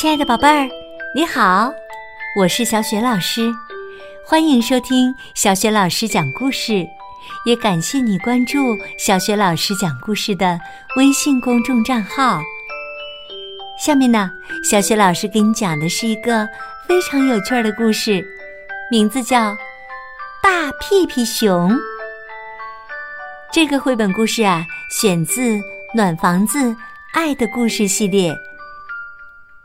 亲爱的宝贝儿，你好，我是小雪老师，欢迎收听小雪老师讲故事，也感谢你关注小雪老师讲故事的微信公众账号。下面呢，小雪老师给你讲的是一个非常有趣的故事，名字叫《大屁屁熊》。这个绘本故事啊，选自《暖房子爱的故事》系列。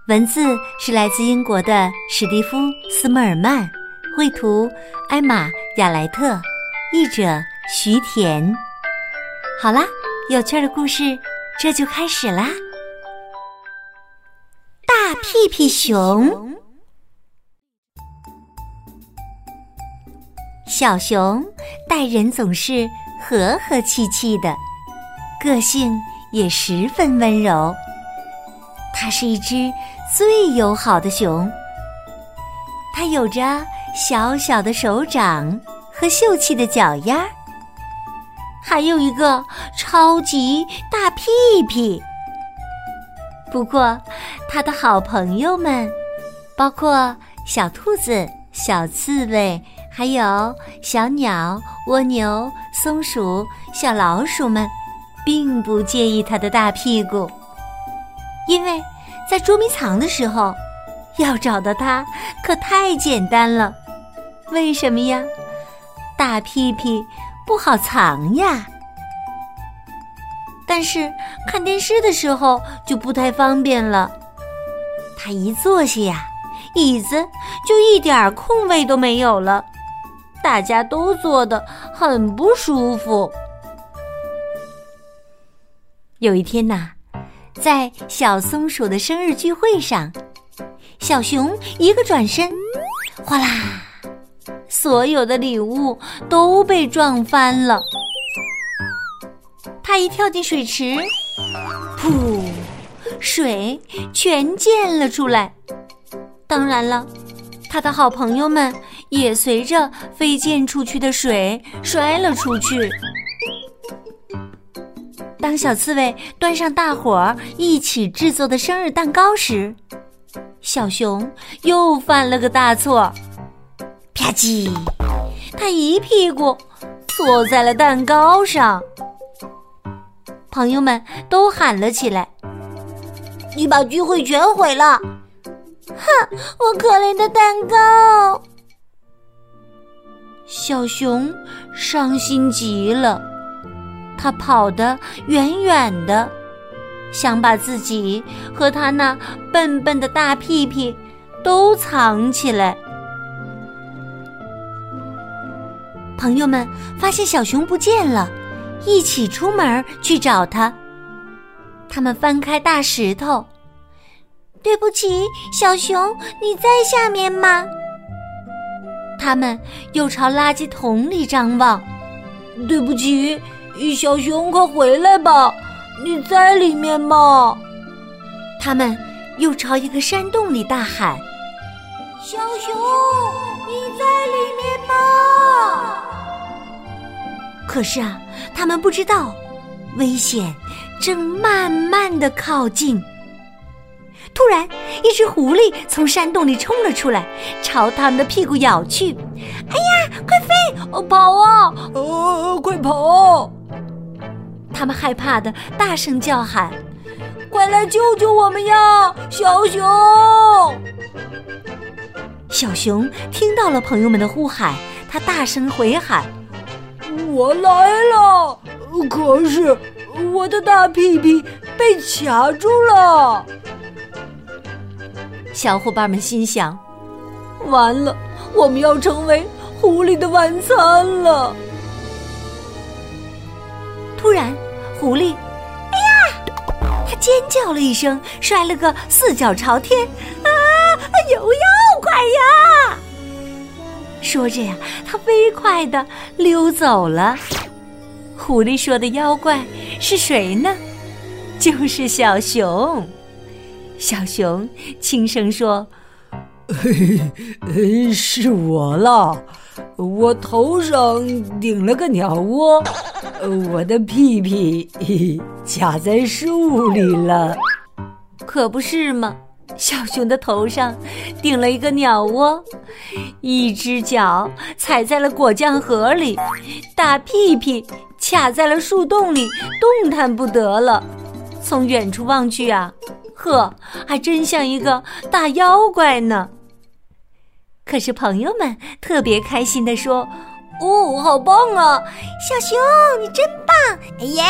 文字是来自英国的史蒂夫·斯莫尔曼，绘图艾玛·亚莱特，译者徐田。好啦，有趣的故事这就开始啦！大屁屁熊，小熊待人总是和和气气的，个性也十分温柔。它是一只。最友好的熊，它有着小小的手掌和秀气的脚丫，还有一个超级大屁屁。不过，它的好朋友们，包括小兔子、小刺猬，还有小鸟、蜗牛、松鼠、小老鼠们，并不介意它的大屁股，因为。在捉迷藏的时候，要找到它可太简单了。为什么呀？大屁屁不好藏呀。但是看电视的时候就不太方便了。他一坐下呀，椅子就一点空位都没有了，大家都坐得很不舒服。有一天呐。在小松鼠的生日聚会上，小熊一个转身，哗啦，所有的礼物都被撞翻了。它一跳进水池，噗，水全溅了出来。当然了，它的好朋友们也随着飞溅出去的水摔了出去。当小刺猬端上大伙儿一起制作的生日蛋糕时，小熊又犯了个大错，啪叽，他一屁股坐在了蛋糕上。朋友们都喊了起来：“你把聚会全毁了！”哼，我可怜的蛋糕。小熊伤心极了。他跑得远远的，想把自己和他那笨笨的大屁屁都藏起来。朋友们发现小熊不见了，一起出门去找他。他们翻开大石头，对不起，小熊，你在下面吗？他们又朝垃圾桶里张望，对不起。小熊，快回来吧！你在里面吗？他们又朝一个山洞里大喊：“小熊，你在里面吗？”可是啊，他们不知道，危险正慢慢的靠近。突然，一只狐狸从山洞里冲了出来，朝他们的屁股咬去。“哎呀，快飞！跑啊！呃，快跑！”他们害怕的大声叫喊：“快来救救我们呀，小熊！”小熊听到了朋友们的呼喊，他大声回喊：“我来了！可是我的大屁屁被卡住了。”小伙伴们心想：“完了，我们要成为狐狸的晚餐了。”突然，狐狸，哎呀！他尖叫了一声，摔了个四脚朝天。啊，有妖怪呀！说着呀，他飞快的溜走了。狐狸说的妖怪是谁呢？就是小熊。小熊轻声说：“，嘿 嘿是我了。我头上顶了个鸟窝。”我的屁屁卡在树里了，可不是嘛？小熊的头上顶了一个鸟窝，一只脚踩在了果酱盒里，大屁屁卡在了树洞里，动弹不得了。从远处望去啊，呵，还真像一个大妖怪呢。可是朋友们特别开心地说：“哦，好棒啊，小熊，你真棒！耶！”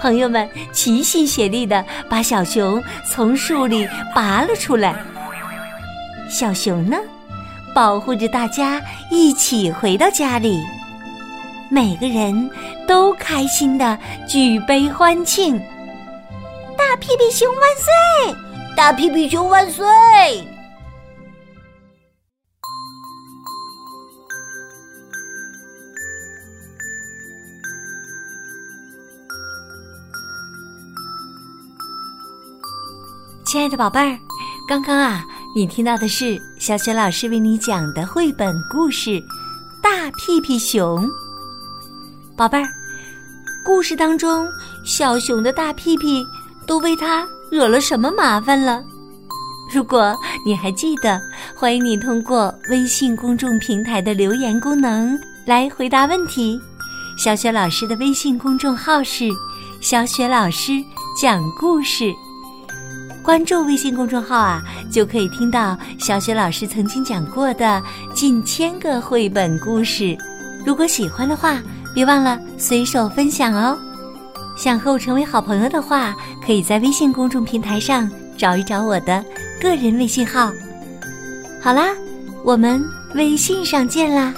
朋友们齐心协力的把小熊从树里拔了出来。小熊呢，保护着大家一起回到家里。每个人都开心的举杯欢庆。大屁屁熊万岁！大屁屁熊万岁！亲爱的宝贝儿，刚刚啊，你听到的是小雪老师为你讲的绘本故事《大屁屁熊》。宝贝儿，故事当中小熊的大屁屁都为他惹了什么麻烦了？如果你还记得，欢迎你通过微信公众平台的留言功能来回答问题。小雪老师的微信公众号是“小雪老师讲故事”。关注微信公众号啊，就可以听到小雪老师曾经讲过的近千个绘本故事。如果喜欢的话，别忘了随手分享哦。想和我成为好朋友的话，可以在微信公众平台上找一找我的个人微信号。好啦，我们微信上见啦！